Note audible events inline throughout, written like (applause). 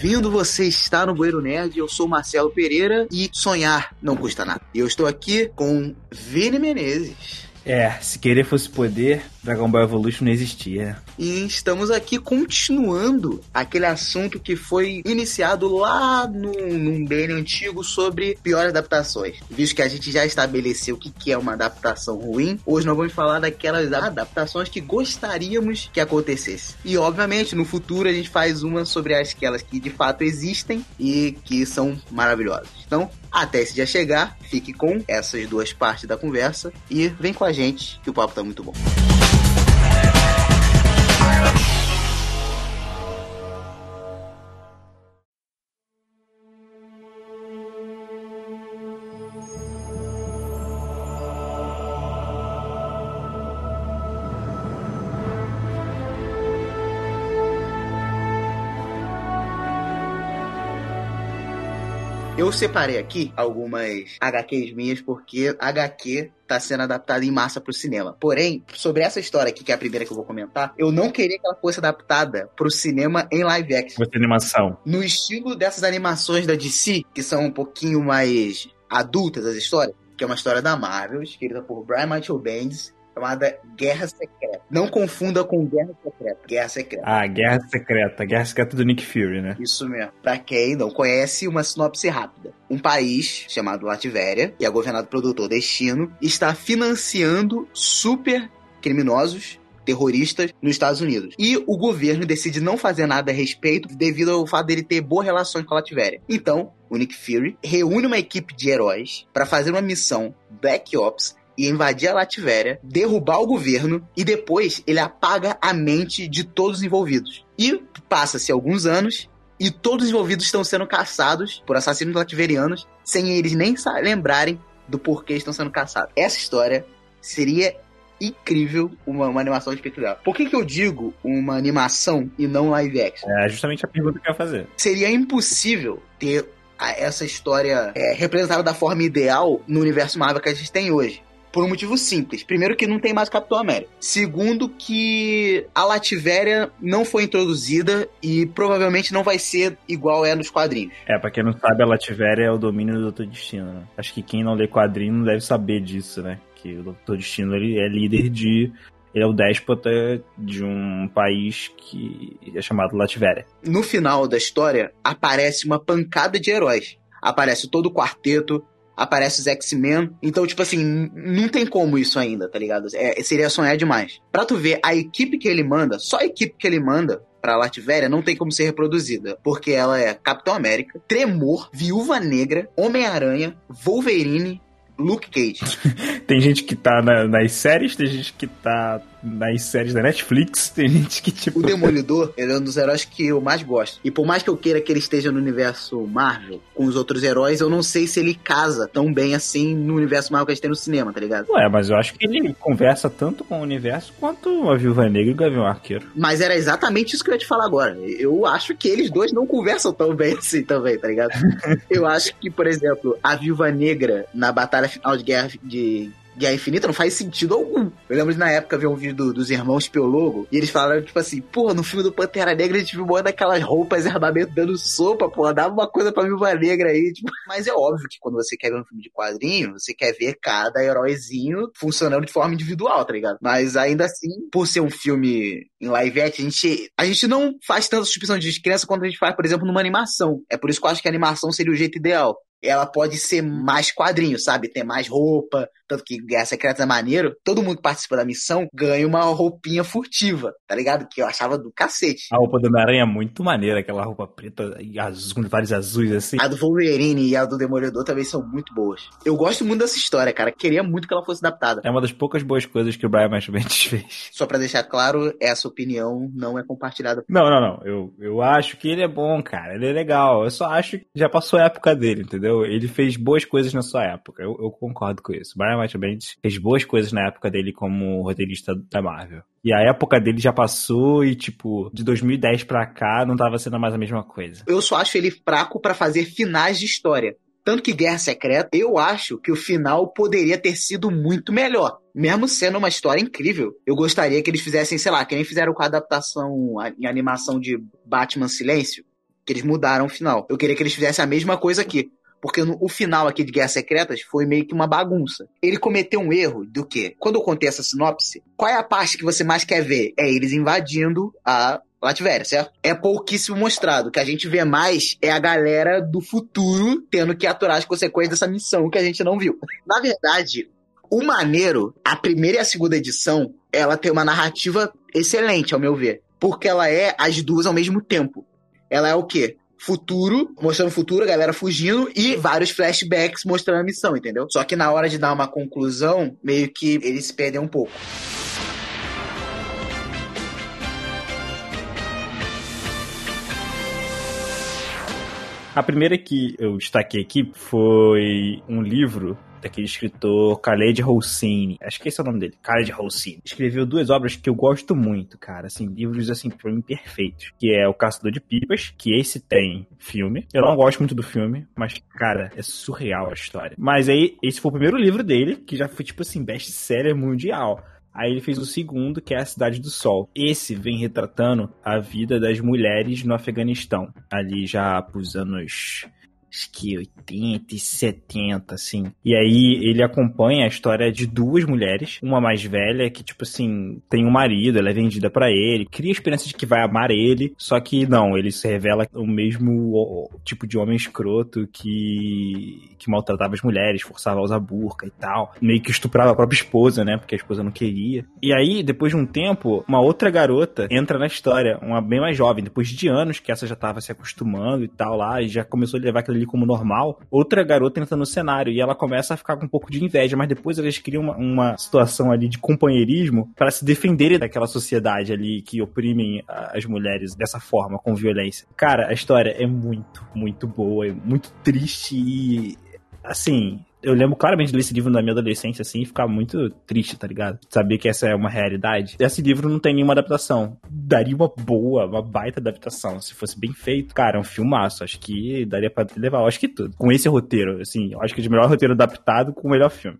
bem-vindo. Você está no Bueiro Nerd. Eu sou Marcelo Pereira e sonhar não custa nada. E eu estou aqui com Vini Menezes. É, se querer fosse poder, Dragon Ball Evolution não existia. E estamos aqui continuando aquele assunto que foi iniciado lá num, num bem antigo sobre piores adaptações. Visto que a gente já estabeleceu o que, que é uma adaptação ruim, hoje nós vamos falar daquelas adaptações que gostaríamos que acontecesse. E obviamente no futuro a gente faz uma sobre aquelas que de fato existem e que são maravilhosas. Então, até esse dia chegar, fique com essas duas partes da conversa e vem com a gente que o papo tá muito bom. Fire! Eu separei aqui algumas HQs minhas, porque HQ tá sendo adaptada em massa pro cinema. Porém, sobre essa história aqui, que é a primeira que eu vou comentar, eu não queria que ela fosse adaptada pro cinema em live action. Fosse animação. No estilo dessas animações da DC, que são um pouquinho mais adultas as histórias, que é uma história da Marvel, escrita por Brian Michael Bendis, chamada Guerra Secreta. Não confunda com Guerra Secreta. Guerra Secreta. Ah, Guerra Secreta. Guerra Secreta do Nick Fury, né? Isso mesmo. Pra quem não conhece, uma sinopse rápida. Um país chamado Latvéria, que é governado pelo Doutor Destino, está financiando super criminosos terroristas nos Estados Unidos. E o governo decide não fazer nada a respeito devido ao fato dele ter boas relações com a Latvéria. Então, o Nick Fury reúne uma equipe de heróis para fazer uma missão Black Ops e invadir a Latvéria, derrubar o governo e depois ele apaga a mente de todos os envolvidos. E passa-se alguns anos e todos os envolvidos estão sendo caçados por assassinos latverianos sem eles nem lembrarem do porquê estão sendo caçados. Essa história seria incrível uma, uma animação espetacular. Por que, que eu digo uma animação e não live action? É justamente a pergunta que eu ia fazer. Seria impossível ter essa história é, representada da forma ideal no universo Marvel que a gente tem hoje. Por um motivo simples. Primeiro, que não tem mais Capitão América. Segundo, que a Lativéria não foi introduzida e provavelmente não vai ser igual é nos quadrinhos. É, pra quem não sabe, a Lativéria é o domínio do Doutor Destino, né? Acho que quem não lê quadrinho não deve saber disso, né? Que o Doutor Destino ele é líder de ele é o déspota de um país que é chamado Lativéria. No final da história, aparece uma pancada de heróis. Aparece todo o quarteto, aparece os X-Men. Então, tipo assim, não tem como isso ainda, tá ligado? É, seria sonhar demais. Pra tu ver, a equipe que ele manda, só a equipe que ele manda pra Latvéria não tem como ser reproduzida. Porque ela é Capitão América, Tremor, Viúva Negra, Homem-Aranha, Wolverine, Luke Cage. (laughs) tem gente que tá na, nas séries, tem gente que tá nas séries da Netflix, (laughs) tem gente que tipo. O Demolidor, ele é um dos heróis que eu mais gosto. E por mais que eu queira que ele esteja no universo Marvel com os outros heróis, eu não sei se ele casa tão bem assim no universo Marvel que a gente tem no cinema, tá ligado? Ué, mas eu acho que ele conversa tanto com o universo quanto a Viúva Negra e o Gavião Arqueiro. Mas era exatamente isso que eu ia te falar agora. Eu acho que eles dois não conversam tão bem assim também, tá ligado? (laughs) eu acho que, por exemplo, a Viúva Negra na batalha final de Guerra de Guerra Infinita não faz sentido algum. Eu lembro de na época ver um vídeo do, dos irmãos Piologo e eles falaram, tipo assim, pô, no filme do Pantera Negra a gente viu uma daquelas roupas e armamento dando sopa, pô, dava uma coisa pra Viúva Negra aí. Tipo. (laughs) Mas é óbvio que quando você quer ver um filme de quadrinho, você quer ver cada heróizinho funcionando de forma individual, tá ligado? Mas ainda assim, por ser um filme em live action, a gente, a gente não faz tanta suspensão de descrença quanto a gente faz, por exemplo, numa animação. É por isso que eu acho que a animação seria o jeito ideal ela pode ser mais quadrinho, sabe? Ter mais roupa. Tanto que Guerra Secreta é maneiro. Todo mundo que participa da missão ganha uma roupinha furtiva, tá ligado? Que eu achava do cacete. A roupa do Homem-Aranha é muito maneira, aquela roupa preta e azul, com vários azuis assim. A do Wolverine e a do Demolidor também são muito boas. Eu gosto muito dessa história, cara. Queria muito que ela fosse adaptada. É uma das poucas boas coisas que o Brian Michael Bendis fez. (laughs) Só para deixar claro, essa opinião não é compartilhada. Não, não, não. Eu, eu acho que ele é bom, cara. Ele é legal. Eu só acho que já passou a época dele, entendeu? entendeu? Ele fez boas coisas na sua época. Eu, eu concordo com isso. Brian Michael Bendis fez boas coisas na época dele como roteirista da Marvel. E a época dele já passou e, tipo, de 2010 pra cá não tava sendo mais a mesma coisa. Eu só acho ele fraco para fazer finais de história. Tanto que Guerra Secreta, eu acho que o final poderia ter sido muito melhor. Mesmo sendo uma história incrível. Eu gostaria que eles fizessem, sei lá, que nem fizeram com a adaptação em animação de Batman Silêncio que eles mudaram o final. Eu queria que eles fizessem a mesma coisa aqui. Porque no, o final aqui de Guerras Secretas foi meio que uma bagunça. Ele cometeu um erro do quê? Quando eu contei essa sinopse, qual é a parte que você mais quer ver? É eles invadindo a Latvéria, certo? É pouquíssimo mostrado. O que a gente vê mais é a galera do futuro tendo que aturar as consequências dessa missão que a gente não viu. (laughs) Na verdade, o maneiro, a primeira e a segunda edição, ela tem uma narrativa excelente, ao meu ver. Porque ela é as duas ao mesmo tempo. Ela é o quê? Futuro, mostrando o futuro, a galera fugindo, e vários flashbacks mostrando a missão, entendeu? Só que na hora de dar uma conclusão, meio que eles se perdem um pouco. A primeira que eu destaquei aqui foi um livro daquele escritor Khaled Hosseini. Acho que esse é o nome dele, Khaled Hosseini. Escreveu duas obras que eu gosto muito, cara, assim, livros assim pra mim perfeitos, que é O Caçador de Pipas, que esse tem filme. Eu não gosto muito do filme, mas cara, é surreal a história. Mas aí esse foi o primeiro livro dele, que já foi tipo assim best-seller mundial. Aí ele fez o segundo, que é A Cidade do Sol. Esse vem retratando a vida das mulheres no Afeganistão, ali já pros anos acho que 80 e 70, assim. E aí ele acompanha a história de duas mulheres, uma mais velha que, tipo assim, tem um marido, ela é vendida para ele, cria a esperança de que vai amar ele, só que não, ele se revela o mesmo tipo de homem escroto que, que maltratava as mulheres, forçava a usar burca e tal, meio que estuprava a própria esposa, né, porque a esposa não queria. E aí, depois de um tempo, uma outra garota entra na história, uma bem mais jovem, depois de anos que essa já tava se acostumando e tal lá, e já começou a levar aquilo ali como normal, outra garota entra no cenário e ela começa a ficar com um pouco de inveja, mas depois eles criam uma, uma situação ali de companheirismo para se defenderem daquela sociedade ali que oprimem as mulheres dessa forma, com violência. Cara, a história é muito, muito boa, é muito triste e assim, eu lembro claramente de ler esse livro na minha adolescência, assim, e ficar muito triste, tá ligado? Saber que essa é uma realidade. Esse livro não tem nenhuma adaptação. Daria uma boa, uma baita adaptação. Se fosse bem feito, cara, é um filmaço. Acho que daria pra levar, acho que tudo. Com esse roteiro, assim, acho que é de melhor roteiro adaptado com o melhor filme.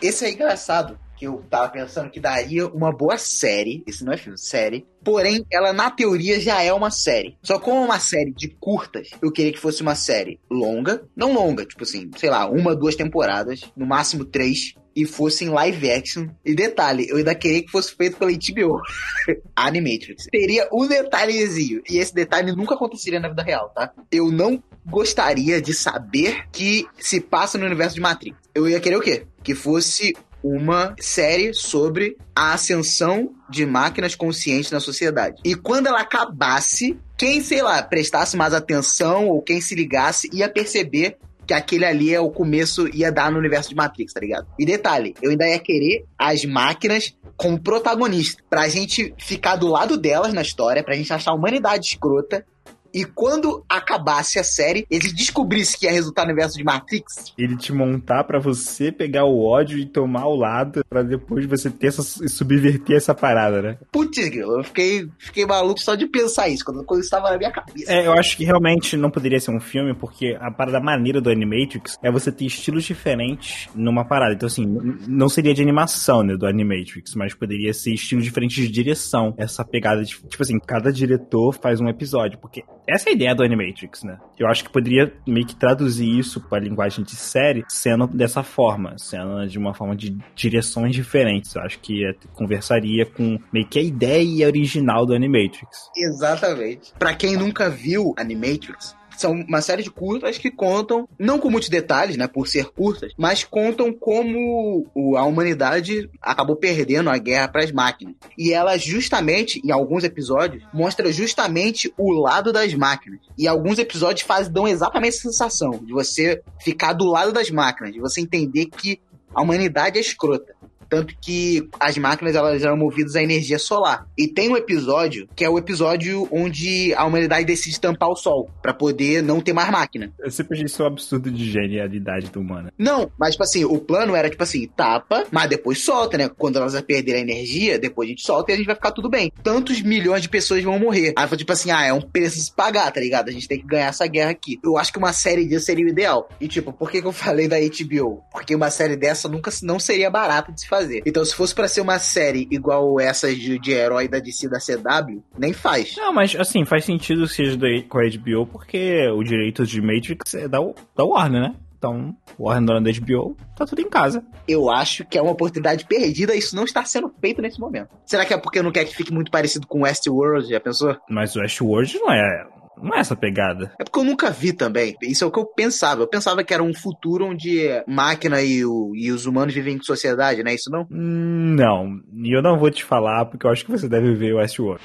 Esse é engraçado, que eu tava pensando que daria uma boa série. Esse não é filme, série. Porém, ela na teoria já é uma série. Só como uma série de curtas, eu queria que fosse uma série longa. Não longa, tipo assim, sei lá, uma, duas temporadas, no máximo três. E fosse em live action. E detalhe, eu ainda queria que fosse feito pela HBO. (laughs) Animatrix. Teria um detalhezinho. E esse detalhe nunca aconteceria na vida real, tá? Eu não gostaria de saber que se passa no universo de Matrix. Eu ia querer o quê? Que fosse uma série sobre a ascensão de máquinas conscientes na sociedade. E quando ela acabasse, quem, sei lá, prestasse mais atenção ou quem se ligasse ia perceber que aquele ali é o começo, ia dar no universo de Matrix, tá ligado? E detalhe, eu ainda ia querer as máquinas como protagonista, pra gente ficar do lado delas na história, pra gente achar a humanidade escrota, e quando acabasse a série, ele descobrisse que ia resultar no universo de Matrix. Ele te montar para você pegar o ódio e tomar o lado, para depois você ter essa, subverter essa parada, né? Putz, eu fiquei, fiquei maluco só de pensar isso, quando, quando estava na minha cabeça. É, eu acho que realmente não poderia ser um filme, porque a parada maneira do Animatrix é você ter estilos diferentes numa parada. Então, assim, não seria de animação, né, do Animatrix, mas poderia ser estilos diferentes de direção. Essa pegada de, tipo assim, cada diretor faz um episódio, porque essa é a ideia do Animatrix, né? Eu acho que poderia meio que traduzir isso para linguagem de série sendo dessa forma, sendo de uma forma de direções diferentes. Eu acho que conversaria com meio que a ideia original do Animatrix. Exatamente. Para quem nunca viu Animatrix, são uma série de curtas que contam, não com muitos detalhes, né, por ser curtas, mas contam como a humanidade acabou perdendo a guerra para as máquinas. E ela justamente, em alguns episódios, mostra justamente o lado das máquinas. E alguns episódios fazem, dão exatamente essa sensação de você ficar do lado das máquinas, de você entender que a humanidade é escrota. Tanto que as máquinas elas eram movidas a energia solar. E tem um episódio que é o episódio onde a humanidade decide tampar o sol para poder não ter mais máquina. Eu sempre achei isso um absurdo de genialidade do humano. Não, mas tipo assim, o plano era tipo assim, tapa, mas depois solta, né? Quando elas perderem a energia, depois a gente solta e a gente vai ficar tudo bem. Tantos milhões de pessoas vão morrer. Aí foi tipo assim, ah, é um preço se pagar, tá ligado? A gente tem que ganhar essa guerra aqui. Eu acho que uma série disso seria o ideal. E tipo, por que, que eu falei da HBO? Porque uma série dessa nunca não seria barata de se fazer. Então, se fosse para ser uma série igual essas de, de herói da DC da CW, nem faz. Não, mas assim, faz sentido que seja com a HBO, porque o direito de Matrix é da, da Warner, né? Então, Warner da HBO, tá tudo em casa. Eu acho que é uma oportunidade perdida, isso não está sendo feito nesse momento. Será que é porque não quer que fique muito parecido com Westworld, já pensou? Mas Westworld não é não é essa pegada. É porque eu nunca vi também. Isso é o que eu pensava. Eu pensava que era um futuro onde máquina e, o, e os humanos vivem em sociedade, não é isso não? Não. E eu não vou te falar porque eu acho que você deve ver o Westworld.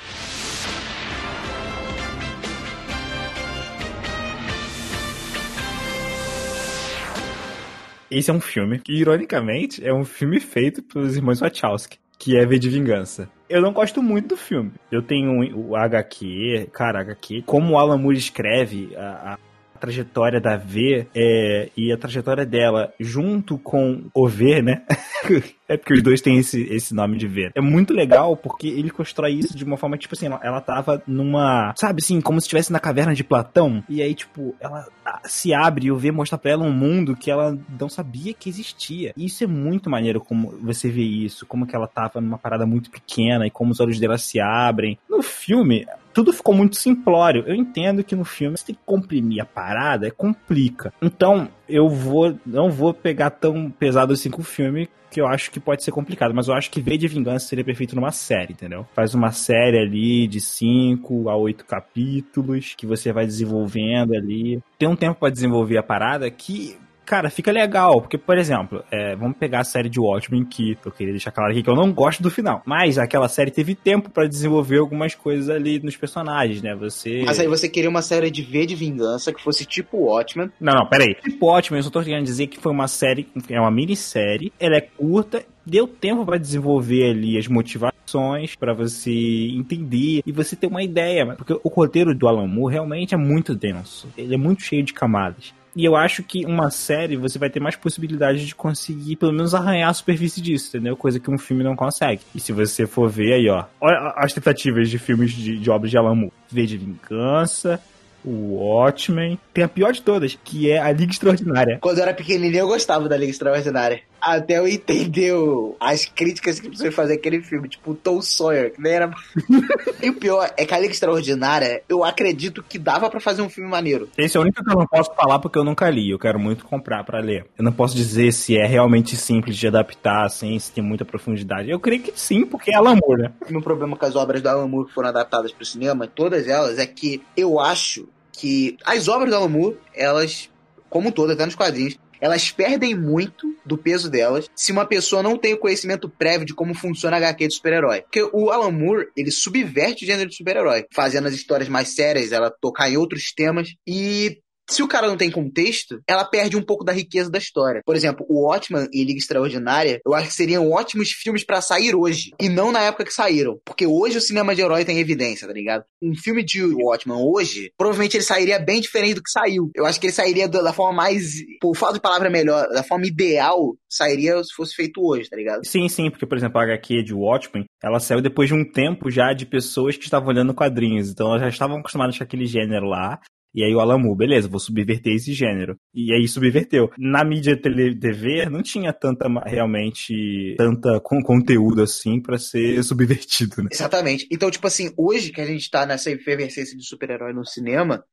Esse é um filme que, ironicamente, é um filme feito pelos irmãos Wachowski, que é V de Vingança. Eu não gosto muito do filme. Eu tenho o HQ, cara, HQ. Como o Alan Moore escreve, a, a trajetória da V é, e a trajetória dela junto com o V, né? (laughs) é porque os dois têm esse, esse nome de V. É muito legal porque ele constrói isso de uma forma, tipo assim, ela, ela tava numa. Sabe assim, como se estivesse na caverna de Platão. E aí, tipo, ela se abre e o V mostra pra ela um mundo que ela não sabia que existia. E isso é muito maneiro como você vê isso, como que ela tava numa parada muito pequena e como os olhos dela se abrem. No filme, tudo ficou muito simplório. Eu entendo que no filme você tem que comprimir a parada, é complica. Então, eu vou não vou pegar tão pesado assim com o filme que eu acho que pode ser complicado, mas eu acho que V de Vingança seria perfeito numa série, entendeu? Faz uma série ali de 5 a 8 capítulos que você vai desenvolvendo ali. Tem um tempo para desenvolver a parada que cara, fica legal. Porque, por exemplo, é, vamos pegar a série de Watchmen, que eu queria deixar claro aqui que eu não gosto do final. Mas aquela série teve tempo para desenvolver algumas coisas ali nos personagens, né? Você. Mas aí você queria uma série de V de vingança que fosse tipo Watchmen. Não, não, peraí. Tipo Watchmen, eu só tô querendo dizer que foi uma série, é uma minissérie, ela é curta deu tempo para desenvolver ali as motivações para você entender e você ter uma ideia, porque o roteiro do Alan Moore realmente é muito denso, ele é muito cheio de camadas. E eu acho que uma série você vai ter mais possibilidade de conseguir pelo menos arranhar a superfície disso, entendeu? Coisa que um filme não consegue. E se você for ver aí, ó, olha as tentativas de filmes de, de obras de Moore. V de Vingança, o Watchmen. Tem a pior de todas, que é a Liga Extraordinária. Quando eu era pequenininho, eu gostava da Liga Extraordinária. Até eu entender as críticas que você fazer aquele filme, tipo o Tom Sawyer, que nem era. (laughs) e o pior é que a Liga Extraordinária, eu acredito que dava para fazer um filme maneiro. Esse é o único que eu não posso falar porque eu nunca li. Eu quero muito comprar para ler. Eu não posso dizer se é realmente simples de adaptar, assim, se tem muita profundidade. Eu creio que sim, porque é Alan Moore, né? O meu problema com as obras do Alan Moore que foram adaptadas para o cinema, todas elas, é que eu acho que as obras do Alan Moore, elas, como todas, até nos quadrinhos, elas perdem muito do peso delas se uma pessoa não tem o conhecimento prévio de como funciona a HQ de super-herói. Porque o Alan Moore, ele subverte o gênero de super-herói, fazendo as histórias mais sérias, ela tocar em outros temas e se o cara não tem contexto, ela perde um pouco da riqueza da história. Por exemplo, o Watchman e Liga Extraordinária, eu acho que seriam ótimos filmes para sair hoje, e não na época que saíram. Porque hoje o cinema de herói tem evidência, tá ligado? Um filme de Watchman hoje, provavelmente ele sairia bem diferente do que saiu. Eu acho que ele sairia da forma mais. Por falta de palavra melhor, da forma ideal, sairia se fosse feito hoje, tá ligado? Sim, sim, porque, por exemplo, a HQ de Watchmen, ela saiu depois de um tempo já de pessoas que estavam olhando quadrinhos. Então elas já estavam acostumadas com aquele gênero lá. E aí o Alamu, beleza, vou subverter esse gênero. E aí subverteu. Na mídia TV não tinha tanta, realmente, tanta com, conteúdo assim para ser (laughs) subvertido, né? Exatamente. Então, tipo assim, hoje que a gente tá nessa efervescência de super-herói no cinema,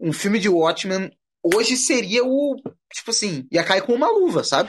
um filme de Watchmen hoje seria o, tipo assim, ia cair com uma luva, sabe?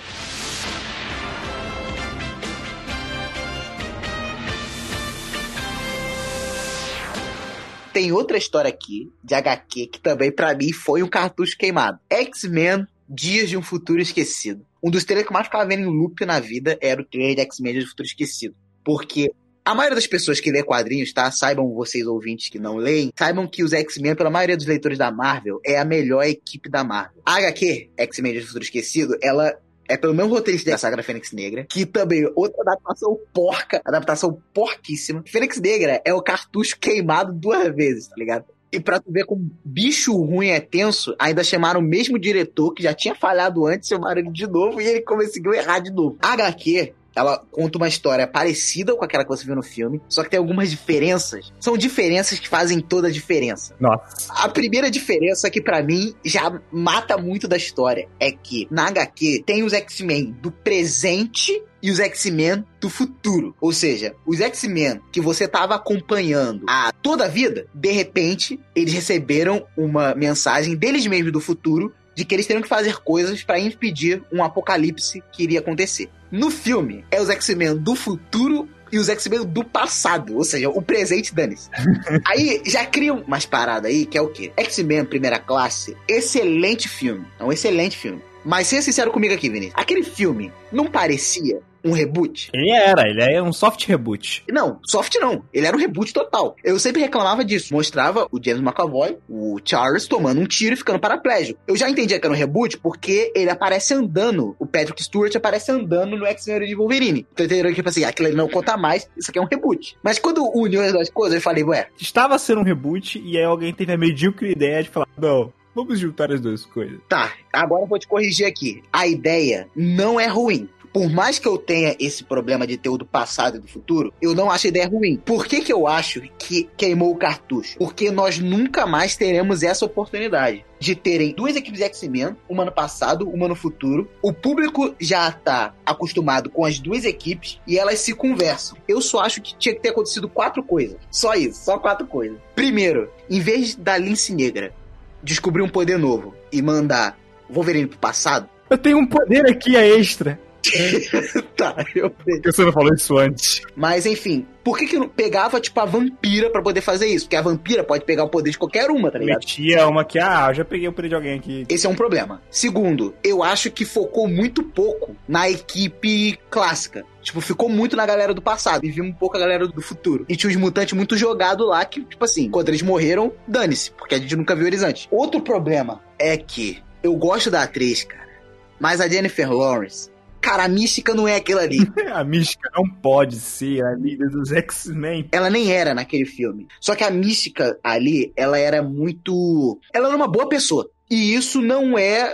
Tem outra história aqui, de HQ, que também para mim foi um cartucho queimado. X-Men Dias de um Futuro Esquecido. Um dos trailers que mais ficava vendo em loop na vida era o trailer de X-Men Dias de um Futuro Esquecido. Porque a maioria das pessoas que lê quadrinhos, tá? Saibam vocês ouvintes que não leem, saibam que os X-Men, pela maioria dos leitores da Marvel, é a melhor equipe da Marvel. A HQ, X-Men do Futuro Esquecido, ela é pelo mesmo roteirista da Sagra Fênix Negra, que também outra adaptação porca, adaptação porquíssima. Fênix Negra é o cartucho queimado duas vezes, tá ligado? E pra tu ver como bicho ruim é tenso, ainda chamaram o mesmo diretor que já tinha falhado antes, chamaram ele de novo e ele conseguiu errar de novo. HQ ela conta uma história parecida com aquela que você viu no filme, só que tem algumas diferenças. São diferenças que fazem toda a diferença. Nossa. A primeira diferença que para mim já mata muito da história é que na HQ tem os X-Men do presente e os X-Men do futuro. Ou seja, os X-Men que você estava acompanhando a toda a vida, de repente, eles receberam uma mensagem deles mesmos do futuro de que eles teriam que fazer coisas para impedir um apocalipse que iria acontecer. No filme, é os X-Men do futuro e os X-Men do passado, ou seja, o presente dane-se. (laughs) aí já criam umas paradas aí, que é o quê? X-Men Primeira Classe, excelente filme. É um excelente filme. Mas seja sincero comigo aqui, Vinícius. Aquele filme não parecia um reboot? Ele era, ele é um soft reboot. Não, soft não. Ele era um reboot total. Eu sempre reclamava disso. Mostrava o James McAvoy, o Charles, tomando um tiro e ficando paraplégico. Eu já entendia que era um reboot porque ele aparece andando. O Patrick Stewart aparece andando no X-Men de Wolverine. Então entenderam que, tipo assim, aquilo ele não conta mais, isso aqui é um reboot. Mas quando uniu as duas coisas, eu falei, ué. Estava sendo um reboot e aí alguém teve a medíocre ideia de falar, não, Vamos juntar as duas coisas. Tá, agora eu vou te corrigir aqui. A ideia não é ruim. Por mais que eu tenha esse problema de ter o do passado e do futuro, eu não acho a ideia ruim. Por que, que eu acho que queimou o cartucho? Porque nós nunca mais teremos essa oportunidade de terem duas equipes X-Men, uma no passado, uma no futuro. O público já tá acostumado com as duas equipes e elas se conversam. Eu só acho que tinha que ter acontecido quatro coisas. Só isso, só quatro coisas. Primeiro, em vez da Lince Negra descobrir um poder novo e mandar Wolverine pro passado. Eu tenho um poder aqui a extra. (laughs) tá, eu Por que você não falou isso antes? Mas enfim, por que que não pegava, tipo, a vampira pra poder fazer isso? Porque a vampira pode pegar o poder de qualquer uma, tá ligado? Metia uma que, ah, eu já peguei o poder de alguém aqui. Esse é um problema. Segundo, eu acho que focou muito pouco na equipe clássica. Tipo, ficou muito na galera do passado e vimos um pouco a galera do futuro. E tinha os mutantes muito jogados lá que, tipo assim, quando eles morreram, dane-se, porque a gente nunca viu eles antes. Outro problema é que eu gosto da atriz, cara, mas a Jennifer Lawrence, cara, a mística não é aquilo ali. (laughs) a mística não pode ser a líder dos X-Men. Ela nem era naquele filme. Só que a mística ali, ela era muito. Ela era uma boa pessoa. E isso não é.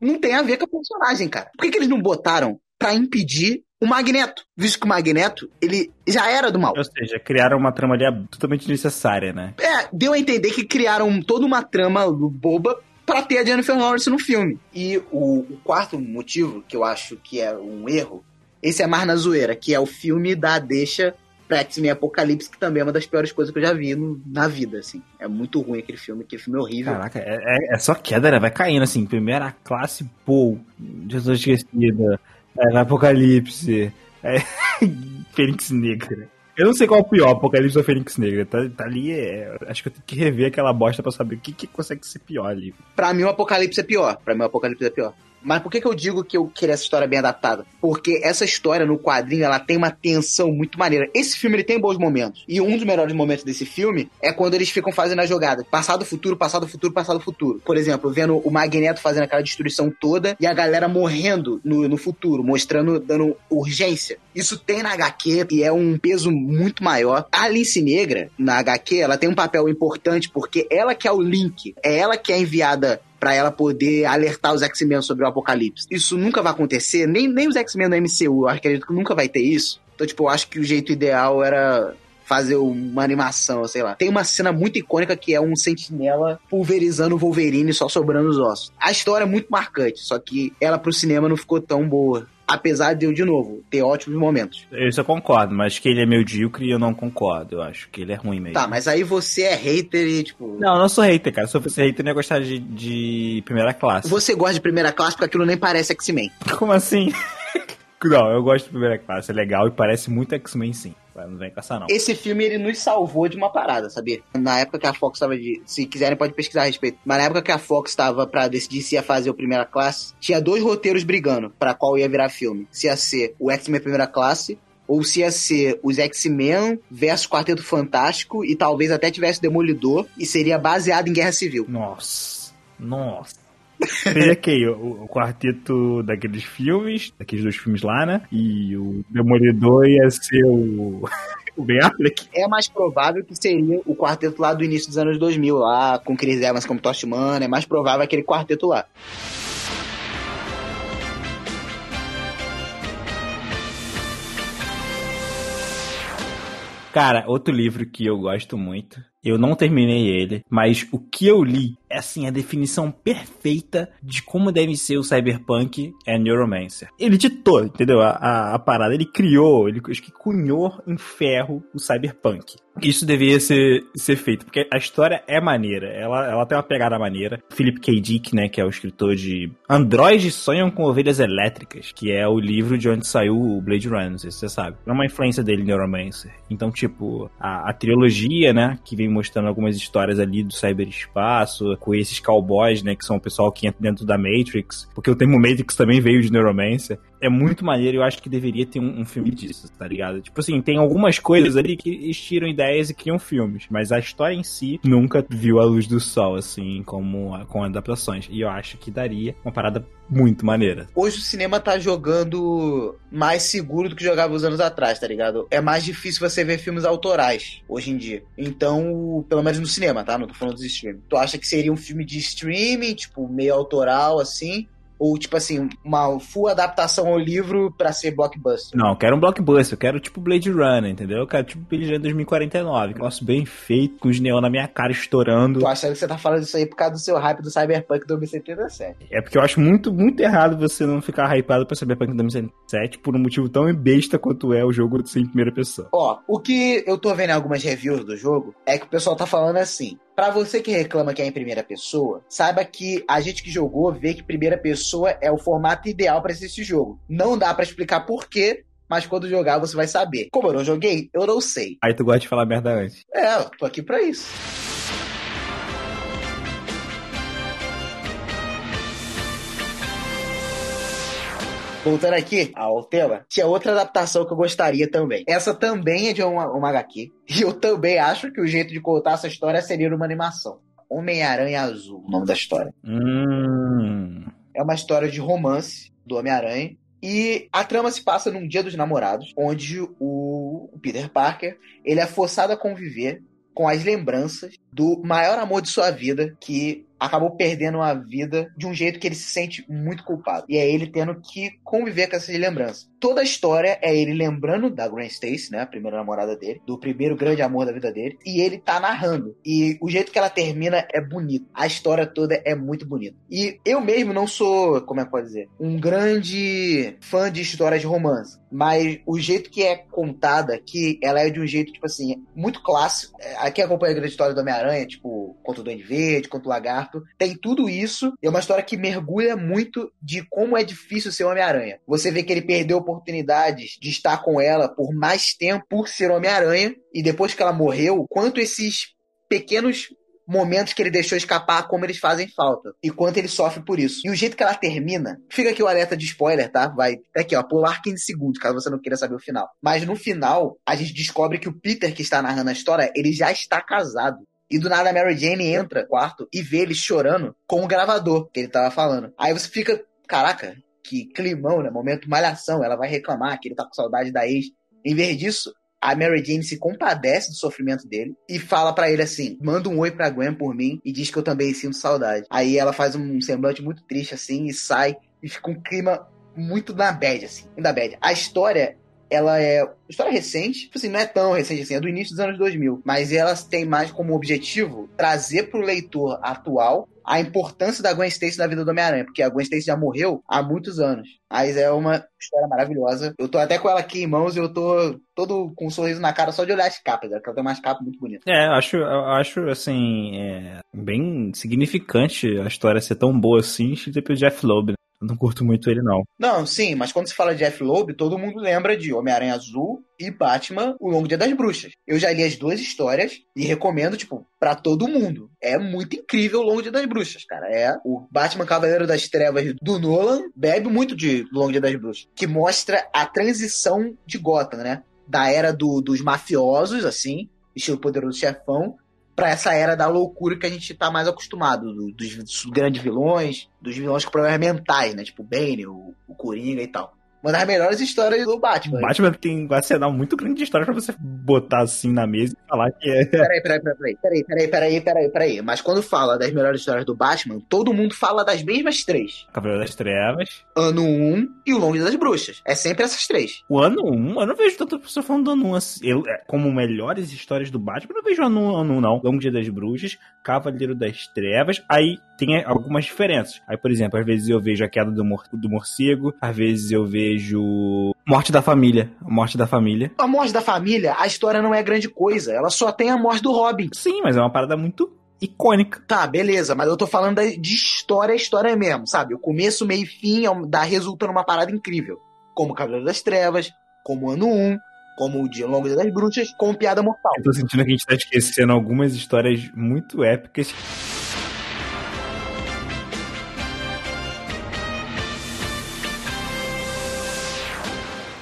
Não tem a ver com a personagem, cara. Por que, que eles não botaram pra impedir o Magneto? Visto que o Magneto, ele já era do mal. Ou seja, criaram uma trama ali totalmente necessária, né? É, deu a entender que criaram toda uma trama boba para ter a Jennifer Lawrence no filme. E o, o, quarto motivo, que eu acho que é um erro, esse é mais na zoeira, que é o filme da deixa pra X-Men Apocalipse, que também é uma das piores coisas que eu já vi no, na vida, assim. É muito ruim aquele filme, aquele filme é horrível. Caraca, é, é, é só queda, né? Vai caindo, assim. Primeira classe, pô, Jesus esquecida, é, Apocalipse, é, (laughs) Fênix Negra. Eu não sei qual é o pior, Apocalipse ou Fênix Negra. Tá, tá ali, é, acho que eu tenho que rever aquela bosta pra saber o que, que consegue ser pior ali. Pra mim, o Apocalipse é pior. Pra mim, o Apocalipse é pior. Mas por que, que eu digo que eu queria essa história bem adaptada? Porque essa história no quadrinho ela tem uma tensão muito maneira. Esse filme ele tem bons momentos. E um dos melhores momentos desse filme é quando eles ficam fazendo a jogada. Passado, futuro, passado, futuro, passado, futuro. Por exemplo, vendo o Magneto fazendo aquela destruição toda e a galera morrendo no, no futuro, mostrando, dando urgência. Isso tem na HQ e é um peso muito maior. A Alice Negra, na HQ, ela tem um papel importante porque ela que é o link. É ela que é enviada para ela poder alertar os X-Men sobre o apocalipse. Isso nunca vai acontecer, nem, nem os X-Men do MCU, eu acredito que nunca vai ter isso. Então, tipo, eu acho que o jeito ideal era fazer uma animação, sei lá. Tem uma cena muito icônica que é um sentinela pulverizando o Wolverine só sobrando os ossos. A história é muito marcante, só que ela pro cinema não ficou tão boa apesar de eu, de novo, ter ótimos momentos. Isso eu concordo, mas que ele é medíocre eu não concordo. Eu acho que ele é ruim mesmo. Tá, mas aí você é hater e, tipo. Não, eu não sou hater, cara. Se eu fosse hater, eu ia gostar de, de primeira classe. Você gosta de primeira classe porque aquilo nem parece X-Men. (laughs) Como assim? (laughs) não, eu gosto de primeira classe. É legal e parece muito X-Men sim. Não vem com essa, não. Esse filme, ele nos salvou de uma parada, sabia? Na época que a Fox estava de... Se quiserem, pode pesquisar a respeito. Mas na época que a Fox estava pra decidir se ia fazer o Primeira Classe, tinha dois roteiros brigando para qual ia virar filme. Se ia ser o X-Men Primeira Classe ou se ia ser os X-Men versus Quarteto Fantástico e talvez até tivesse Demolidor e seria baseado em Guerra Civil. Nossa. Nossa. (laughs) Seria quem? O, o, quarteto daqueles filmes, daqueles dois filmes lá, né? E o Demolidor ia ser o. (laughs) o Ben Affleck. É mais provável que seria o quarteto lá do início dos anos 2000, lá com Chris Evans como Tosh Mano, é mais provável aquele quarteto lá. Cara, outro livro que eu gosto muito eu não terminei ele, mas o que eu li é assim a definição perfeita de como deve ser o cyberpunk é Neuromancer. Ele ditou, entendeu? A, a, a parada, ele criou, ele acho que cunhou em ferro o cyberpunk. Isso deveria ser, ser feito, porque a história é maneira, ela, ela tem uma pegada maneira. Philip K. Dick, né, que é o escritor de Androides Sonham com Ovelhas Elétricas, que é o livro de onde saiu o Blade Runner, não sei se você sabe. É uma influência dele, Neuromancer. Então, tipo, a, a trilogia, né, que vem mostrando algumas histórias ali do cyberespaço, com esses cowboys, né, que são o pessoal que entra dentro da Matrix, porque o termo Matrix também veio de Neuromancer. É muito maneiro eu acho que deveria ter um, um, filme disso, tá ligado? Tipo assim, tem algumas coisas ali que estiram ideias e criam filmes, mas a história em si nunca viu a luz do sol, assim, como com adaptações. E eu acho que daria uma parada muito maneira. Hoje o cinema tá jogando mais seguro do que jogava uns anos atrás, tá ligado? É mais difícil você ver filmes autorais hoje em dia. Então, pelo menos no cinema, tá? Não tô falando dos streaming. Tu acha que seria um filme de streaming, tipo, meio autoral, assim? Ou, tipo assim, uma full adaptação ao livro pra ser blockbuster? Não, eu quero um blockbuster. Eu quero, tipo, Blade Runner, entendeu? Eu quero, tipo, Blade Runner 2049. Um negócio bem feito, com os neon na minha cara estourando. Tu acha que você tá falando isso aí por causa do seu hype do Cyberpunk 2077? É porque eu acho muito, muito errado você não ficar hypado pra Cyberpunk 2077 por um motivo tão besta quanto é o jogo sem primeira pessoa. Ó, o que eu tô vendo em algumas reviews do jogo é que o pessoal tá falando assim. Para você que reclama que é em primeira pessoa, saiba que a gente que jogou vê que primeira pessoa é o formato ideal para esse jogo. Não dá para explicar por quê, mas quando jogar você vai saber. Como eu não joguei, eu não sei. Aí tu gosta de falar merda antes. É, eu tô aqui pra isso. Voltando aqui ao tema, tinha outra adaptação que eu gostaria também. Essa também é de uma, uma HQ. E eu também acho que o jeito de contar essa história seria numa animação. Homem-Aranha Azul, o nome da história. Hum. É uma história de romance do Homem-Aranha. E a trama se passa num dia dos namorados, onde o Peter Parker ele é forçado a conviver com as lembranças do maior amor de sua vida, que acabou perdendo a vida de um jeito que ele se sente muito culpado. E é ele tendo que conviver com essas lembranças. Toda a história é ele lembrando da Gwen Stacy, né, a primeira namorada dele, do primeiro grande amor da vida dele, e ele tá narrando. E o jeito que ela termina é bonito. A história toda é muito bonita. E eu mesmo não sou, como é que pode dizer, um grande fã de histórias de romance, mas o jeito que é contada aqui, ela é de um jeito, tipo assim, muito clássico. É, aqui acompanha a grande história do Homem-Aranha, tipo, conto do Duende Verde, conto do Lagarto. Tem tudo isso. E é uma história que mergulha muito de como é difícil ser Homem-Aranha. Você vê que ele perdeu oportunidades de estar com ela por mais tempo por ser Homem-Aranha. E depois que ela morreu, quanto esses pequenos momentos que ele deixou escapar, como eles fazem falta. E quanto ele sofre por isso. E o jeito que ela termina, fica aqui o alerta de spoiler, tá? Vai aqui, ó, pular 15 segundos, caso você não queira saber o final. Mas no final, a gente descobre que o Peter que está narrando a história, ele já está casado. E do nada a Mary Jane entra no quarto e vê ele chorando com o gravador que ele tava falando. Aí você fica, caraca, que climão, né? Momento malhação. Ela vai reclamar que ele tá com saudade da ex. Em vez disso, a Mary Jane se compadece do sofrimento dele e fala para ele assim: manda um oi pra Gwen por mim e diz que eu também sinto saudade. Aí ela faz um semblante muito triste assim e sai e fica um clima muito na bad, assim, da bad. A história ela é história recente, tipo assim, não é tão recente assim, é do início dos anos 2000, mas ela tem mais como objetivo trazer pro leitor atual a importância da Gwen Stacy na vida do Homem-Aranha, porque a Gwen Stacy já morreu há muitos anos. Mas é uma história maravilhosa. Eu tô até com ela aqui em mãos e eu tô todo com um sorriso na cara só de olhar as capas, ela tem umas capas muito bonitas. É, acho, acho assim, é, bem significante a história ser tão boa assim, tipo o Jeff Loeb. Né? Eu não curto muito ele, não. Não, sim, mas quando se fala de Jeff Loeb, todo mundo lembra de Homem-Aranha Azul e Batman, O Longo Dia das Bruxas. Eu já li as duas histórias e recomendo, tipo, para todo mundo. É muito incrível O Longo Dia das Bruxas, cara. É o Batman Cavaleiro das Trevas do Nolan bebe muito de O Longo Dia das Bruxas, que mostra a transição de Gotham, né? Da era do, dos mafiosos, assim, estilo Poderoso Chefão, para essa era da loucura que a gente tá mais acostumado, do, dos, dos, grandes vilões, dos vilões com problemas mentais, né? Tipo o Bane, o, o Coringa e tal. Uma das melhores histórias do Batman. Batman tem um arsenal muito grande de histórias pra você botar assim na mesa e falar que é. Peraí, peraí, peraí, peraí, peraí, peraí, peraí, peraí. Mas quando fala das melhores histórias do Batman, todo mundo fala das mesmas três: Cavaleiro das Trevas, Ano 1 e O Longe das Bruxas. É sempre essas três. O Ano 1, eu não vejo tanta pessoa falando do Ano 1 assim. É, como melhores histórias do Batman, eu não vejo Ano 1, ano, não. Longe das Bruxas, Cavaleiro das Trevas. Aí tem algumas diferenças. Aí, por exemplo, às vezes eu vejo a queda do, mor do morcego, às vezes eu vejo Morte da família. Morte da família. A morte da família, a história não é grande coisa. Ela só tem a morte do Robin. Sim, mas é uma parada muito icônica. Tá, beleza, mas eu tô falando de história, história mesmo, sabe? O começo, meio e fim é dá, resulta numa parada incrível. Como Cavaleiro das Trevas, como Ano 1, como o Dia Longo Dia das Bruxas, como Piada Mortal. Eu tô sentindo que a gente tá esquecendo algumas histórias muito épicas.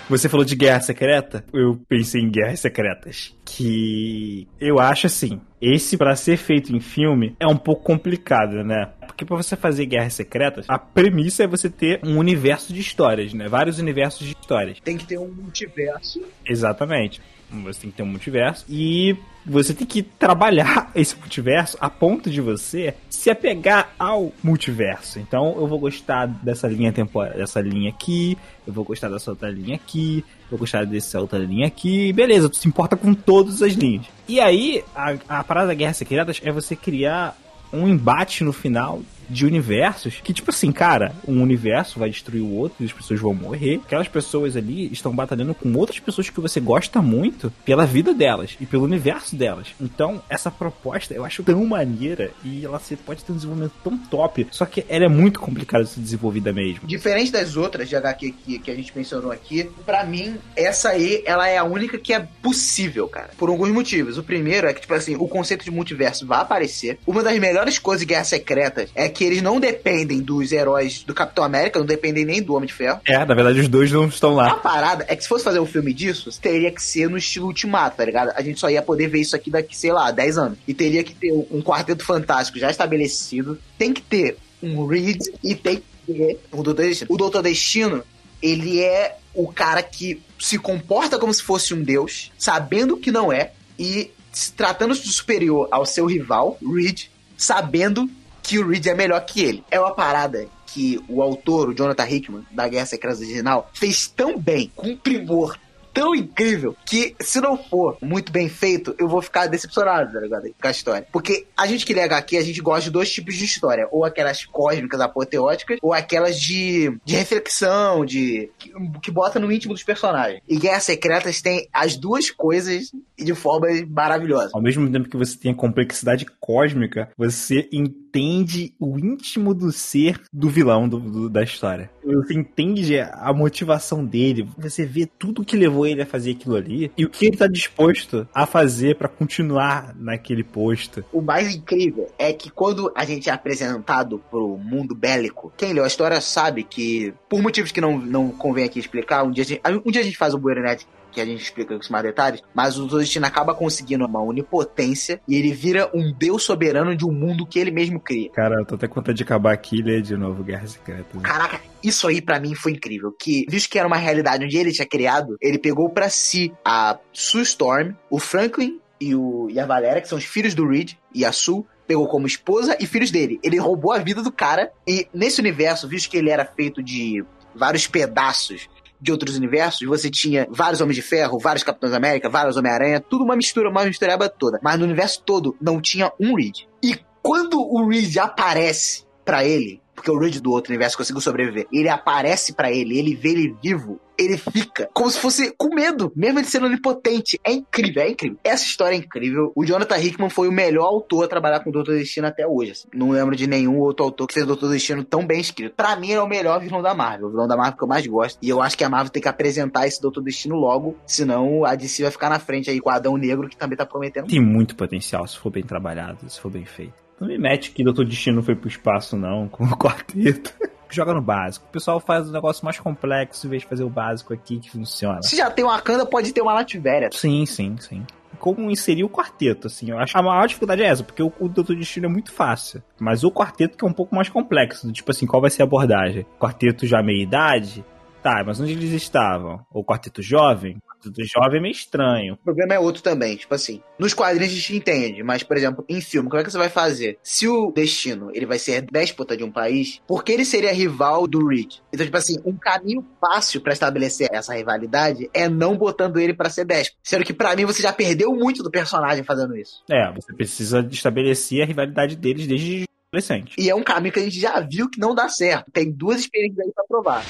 Você falou de Guerra Secreta? Eu pensei em Guerras Secretas. Que eu acho assim, esse pra ser feito em filme é um pouco complicado, né? Porque pra você fazer Guerras Secretas, a premissa é você ter um universo de histórias, né? Vários universos de histórias. Tem que ter um multiverso. Exatamente. Você tem que ter um multiverso. E você tem que trabalhar (laughs) esse multiverso a ponto de você se apegar ao multiverso. Então eu vou gostar dessa linha temporal, dessa linha aqui, eu vou gostar dessa outra linha aqui, eu vou gostar dessa outra linha aqui. Beleza, tu se importa com todas as linhas. E aí, a, a parada da Guerra Secretas é você criar um embate no final de universos que, tipo assim, cara, um universo vai destruir o outro e as pessoas vão morrer. Aquelas pessoas ali estão batalhando com outras pessoas que você gosta muito pela vida delas e pelo universo delas. Então, essa proposta eu acho tão maneira e ela pode ter um desenvolvimento tão top, só que ela é muito complicada de ser desenvolvida mesmo. Diferente das outras de HQ que, que a gente mencionou aqui, pra mim, essa aí, ela é a única que é possível, cara. Por alguns motivos. O primeiro é que, tipo assim, o conceito de multiverso vai aparecer. Uma das melhores coisas de Guerra Secretas é que eles não dependem dos heróis do Capitão América, não dependem nem do Homem de Ferro. É, na verdade os dois não estão A lá. parada é que se fosse fazer um filme disso, teria que ser no estilo Ultimato, tá ligado? A gente só ia poder ver isso aqui daqui, sei lá, 10 anos. E teria que ter um quarteto fantástico já estabelecido. Tem que ter um Reed e tem que ter o Doutor Destino. O Doutor Destino, ele é o cara que se comporta como se fosse um deus, sabendo que não é, e se tratando-se de superior ao seu rival, Reed, sabendo que o Reed é melhor que ele. É uma parada que o autor, o Jonathan Hickman, da Guerra Secreta original, fez tão bem, com primor tão incrível, que se não for muito bem feito, eu vou ficar decepcionado, tá ligado? Com a história. Porque a gente que lê HQ, a gente gosta de dois tipos de história. Ou aquelas cósmicas, apoteóticas, ou aquelas de, de reflexão, de que, que bota no íntimo dos personagens. E Guerras Secretas tem as duas coisas de forma maravilhosa. Ao mesmo tempo que você tem a complexidade cósmica, você entende o íntimo do ser do vilão do- do- da história. Você entende a motivação dele, você vê tudo que levou ele a fazer aquilo ali e o que ele tá disposto a fazer pra continuar naquele posto. O mais incrível é que quando a gente é apresentado pro mundo bélico, quem leu a história sabe que, por motivos que não, não convém aqui explicar, um dia a gente, um dia a gente faz um Bueiro Net que a gente explica com mais detalhes, mas o Destino acaba conseguindo uma onipotência e ele vira um deus soberano de um mundo que ele mesmo cria. Cara, eu tô até com vontade de acabar aqui e ler de novo Guerra Secreta. Caraca, isso aí pra mim foi incrível. Que, visto que era uma realidade onde ele tinha criado, ele pegou pra si a Sue Storm, o Franklin e, o, e a Valéria, que são os filhos do Reed, e a Sue pegou como esposa e filhos dele. Ele roubou a vida do cara, e nesse universo, visto que ele era feito de vários pedaços de outros universos, você tinha vários Homens de Ferro, vários Capitães América, vários Homem-Aranha, tudo uma mistura, uma mistureba toda. Mas no universo todo não tinha um Reed. E quando o Reed aparece pra ele, porque o Reed do outro universo conseguiu sobreviver, ele aparece pra ele, ele vê ele vivo, ele fica como se fosse com medo, mesmo ele sendo onipotente. É incrível, é incrível. Essa história é incrível. O Jonathan Hickman foi o melhor autor a trabalhar com o Doutor Destino até hoje. assim. Não lembro de nenhum outro autor que fez o Doutor Destino tão bem escrito. Pra mim, é o melhor vilão da Marvel. O vilão da Marvel que eu mais gosto. E eu acho que a Marvel tem que apresentar esse Doutor Destino logo, senão a DC vai ficar na frente aí com o Adão Negro, que também tá prometendo. Tem muito potencial se for bem trabalhado, se for bem feito. Não me mete que Doutor Destino não foi pro espaço, não, com o (laughs) quarteto. Joga no básico. O pessoal faz um negócio mais complexo em vez de fazer o básico aqui que funciona. Se já tem uma Wakanda, pode ter uma Lativéria. Sim, sim, sim. Como inserir o quarteto, assim, eu acho. A maior dificuldade é essa, porque o, o Doutor Destino é muito fácil. Mas o quarteto que é um pouco mais complexo, tipo assim, qual vai ser a abordagem? Quarteto já meia idade? Tá, mas onde eles estavam? O quarteto jovem? O quarteto jovem é meio estranho. O problema é outro também, tipo assim. Nos quadrinhos a gente entende, mas, por exemplo, em filme, como é que você vai fazer? Se o destino ele vai ser déspota de um país, por que ele seria rival do Reed? Então, tipo assim, um caminho fácil para estabelecer essa rivalidade é não botando ele para ser déspota. Sendo que para mim você já perdeu muito do personagem fazendo isso. É, você precisa estabelecer a rivalidade deles desde adolescente. E é um caminho que a gente já viu que não dá certo. Tem duas experiências aí pra provar.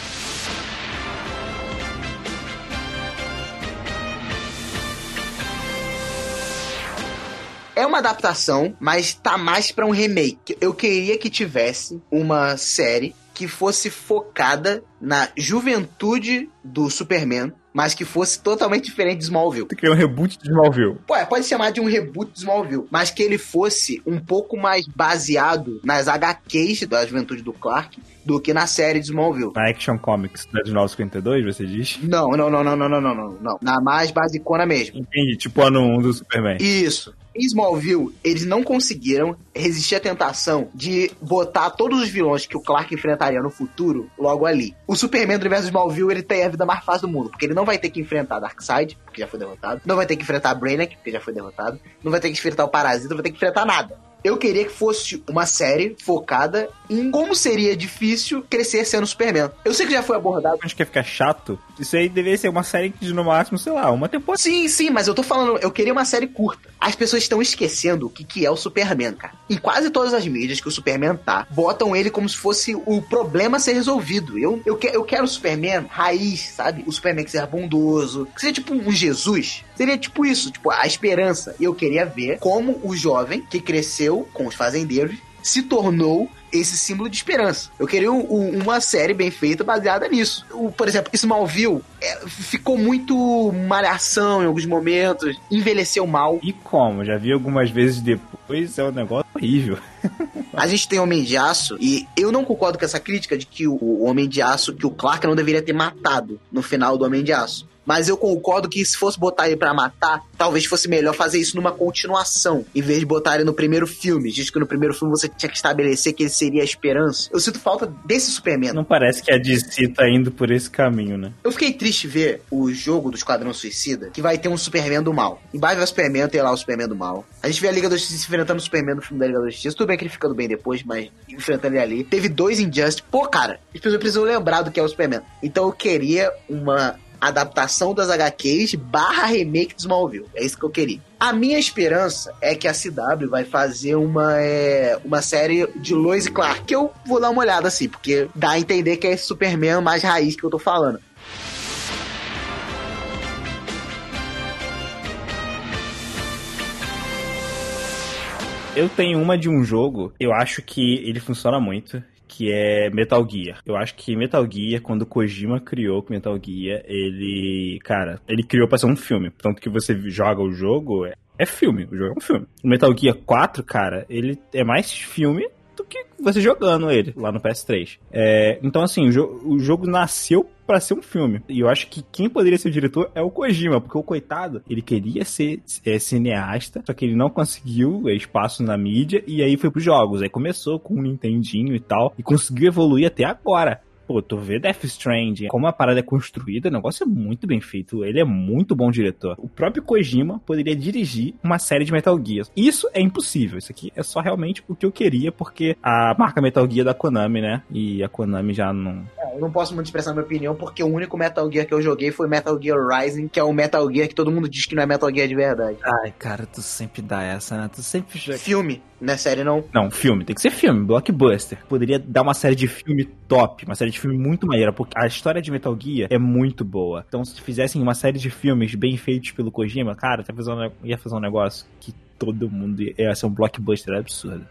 É uma adaptação, mas tá mais para um remake. Eu queria que tivesse uma série que fosse focada na juventude do Superman, mas que fosse totalmente diferente de Smallville. Tem que é um reboot de Smallville. Pô, é, pode chamar de um reboot de Smallville, mas que ele fosse um pouco mais baseado nas HQs da juventude do Clark do que na série de Smallville. Na Action Comics da de 952, você diz? Não, não, não, não, não, não, não, não. Na mais basicona mesmo. Entendi, tipo ano 1 do Superman. Isso. Em Smallville, eles não conseguiram resistir à tentação de botar todos os vilões que o Clark enfrentaria no futuro logo ali. O Superman do universo Smallville, ele tem a vida mais fácil do mundo, porque ele não vai ter que enfrentar Darkseid, porque já foi derrotado, não vai ter que enfrentar Brainiac, porque já foi derrotado, não vai ter que enfrentar o Parasita, não vai ter que enfrentar nada. Eu queria que fosse uma série focada em como seria difícil crescer sendo Superman. Eu sei que já foi abordado. Acho que ia ficar chato. Isso aí deveria ser uma série de no máximo, sei lá, uma temporada. Sim, sim, mas eu tô falando, eu queria uma série curta. As pessoas estão esquecendo o que, que é o Superman, cara. Em quase todas as mídias que o Superman tá, botam ele como se fosse o problema a ser resolvido. Eu, eu, que, eu quero o Superman raiz, sabe? O Superman que seja bondoso, que seja tipo um Jesus. Seria tipo isso, tipo a esperança. E eu queria ver como o jovem que cresceu com os fazendeiros se tornou esse símbolo de esperança. Eu queria um, um, uma série bem feita baseada nisso. O, por exemplo, Smallville é, ficou muito malhação em alguns momentos, envelheceu mal. E como? Já vi algumas vezes depois, é um negócio horrível. (laughs) A gente tem Homem de Aço e eu não concordo com essa crítica de que o, o Homem de Aço, que o Clark não deveria ter matado no final do Homem de Aço. Mas eu concordo que se fosse botar ele para matar, talvez fosse melhor fazer isso numa continuação, em vez de botar ele no primeiro filme. Diz que no primeiro filme você tinha que estabelecer que ele seria a esperança. Eu sinto falta desse Superman. Não parece que a DC tá indo por esse caminho, né? Eu fiquei triste ver o jogo do Esquadrão Suicida, que vai ter um Superman do mal. Embaixo do Superman tem lá o Superman do mal. A gente vê a Liga da Justiça enfrentando o Superman no filme da Liga da Justiça. Tudo bem que ele ficando bem depois, mas enfrentando ele ali. Teve dois Injustice. Pô, cara, as pessoas precisam lembrar do que é o Superman. Então eu queria uma adaptação das HQs barra remake de Smallville. É isso que eu queria. A minha esperança é que a CW vai fazer uma, é, uma série de Lois e Clark, que eu vou dar uma olhada assim, porque dá a entender que é esse Superman mais raiz que eu tô falando. Eu tenho uma de um jogo, eu acho que ele funciona muito, que é Metal Gear. Eu acho que Metal Gear, quando Kojima criou Metal Gear, ele, cara, ele criou pra ser um filme. Tanto que você joga o jogo, é, é filme, o jogo é um filme. O Metal Gear 4, cara, ele é mais filme do que você jogando ele lá no PS3. É, então, assim, o, jo o jogo nasceu para ser um filme. E eu acho que quem poderia ser o diretor é o Kojima, porque o coitado, ele queria ser é, cineasta, só que ele não conseguiu é, espaço na mídia e aí foi pros jogos. Aí começou com o Nintendinho e tal e conseguiu evoluir até agora. Pô, tu vê Death Stranding, como a parada é construída, o negócio é muito bem feito. Ele é muito bom diretor. O próprio Kojima poderia dirigir uma série de Metal Gear. Isso é impossível. Isso aqui é só realmente o que eu queria, porque a marca Metal Gear é da Konami, né? E a Konami já não. É, eu não posso muito expressar minha opinião, porque o único Metal Gear que eu joguei foi Metal Gear Rising, que é o Metal Gear que todo mundo diz que não é Metal Gear de verdade. Ai, cara, tu sempre dá essa, né? Tu sempre joga. Filme, não é série não? Não, filme. Tem que ser filme, blockbuster. Poderia dar uma série de filme top, uma série de filme muito maneira, porque a história de Metal Gear é muito boa. Então, se fizessem uma série de filmes bem feitos pelo Kojima, cara, ia fazer um, negócio que todo mundo ia ser um blockbuster absurdo.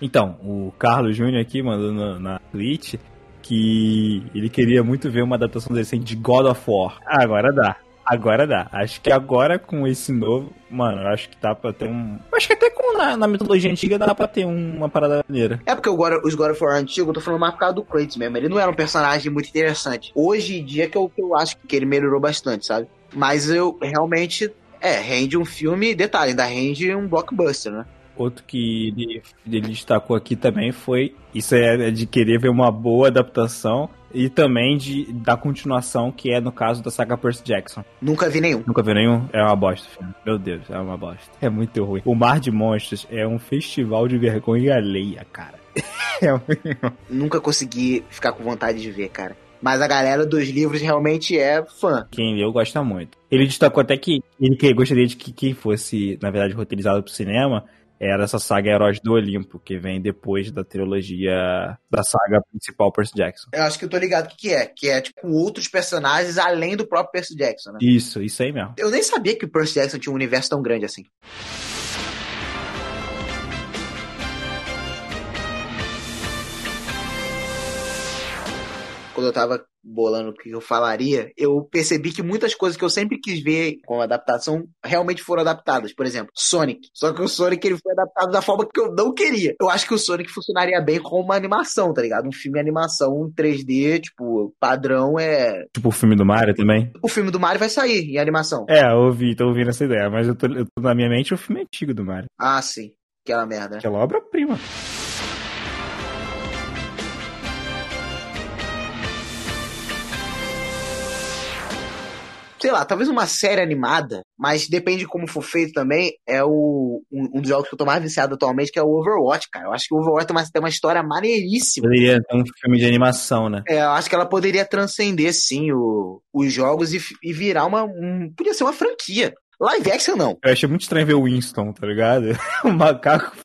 Então, o Carlos Júnior aqui mandou na, na Twitch que ele queria muito ver uma adaptação decente de God of War. Agora dá. Agora dá. Acho que agora com esse novo, mano, acho que dá pra ter um. Acho que até com na, na mitologia antiga dá pra ter um, uma parada maneira. É porque agora os God of War antigos, eu tô falando mais por causa do Kratos mesmo. Ele não era um personagem muito interessante. Hoje em dia que eu, que eu acho que ele melhorou bastante, sabe? Mas eu realmente. É, rende um filme, detalhe, ainda rende um blockbuster, né? Outro que ele, ele destacou aqui também foi isso é de querer ver uma boa adaptação e também de da continuação, que é no caso da saga Percy Jackson. Nunca vi nenhum. Nunca vi nenhum? É uma bosta o filme. Meu Deus, é uma bosta. É muito ruim. O Mar de Monstros é um festival de vergonha alheia, cara. (laughs) É muito... Nunca consegui ficar com vontade de ver, cara. Mas a galera dos livros realmente é fã. Quem leu gosta muito. Ele destacou até que ele gostaria de que quem fosse, na verdade, roteirizado pro cinema era essa saga Heróis do Olimpo, que vem depois da trilogia da saga principal Percy Jackson. Eu acho que eu tô ligado o que, que é, que é tipo outros personagens além do próprio Percy Jackson, né? Isso, isso aí mesmo. Eu nem sabia que o Percy Jackson tinha um universo tão grande assim. Quando eu tava bolando o que eu falaria, eu percebi que muitas coisas que eu sempre quis ver com adaptação realmente foram adaptadas. Por exemplo, Sonic. Só que o Sonic ele foi adaptado da forma que eu não queria. Eu acho que o Sonic funcionaria bem com uma animação, tá ligado? Um filme de animação 3D, tipo, padrão é. Tipo o filme do Mario também? O filme do Mario vai sair em animação. É, eu ouvi, tô ouvindo essa ideia, mas eu tô, eu tô na minha mente o filme antigo do Mario. Ah, sim. Aquela merda. Aquela obra-prima. Sei lá, talvez uma série animada, mas depende de como for feito também, é o, um, um, dos jogos que eu tô mais viciado atualmente, que é o Overwatch, cara. Eu acho que o Overwatch tem uma, tem uma história maneiríssima. Poderia ter um filme de animação, né? É, eu acho que ela poderia transcender, sim, o, os jogos e, e virar uma. Um, podia ser uma franquia. Live action, não. Eu achei muito estranho ver o Winston, tá ligado? (laughs) o macaco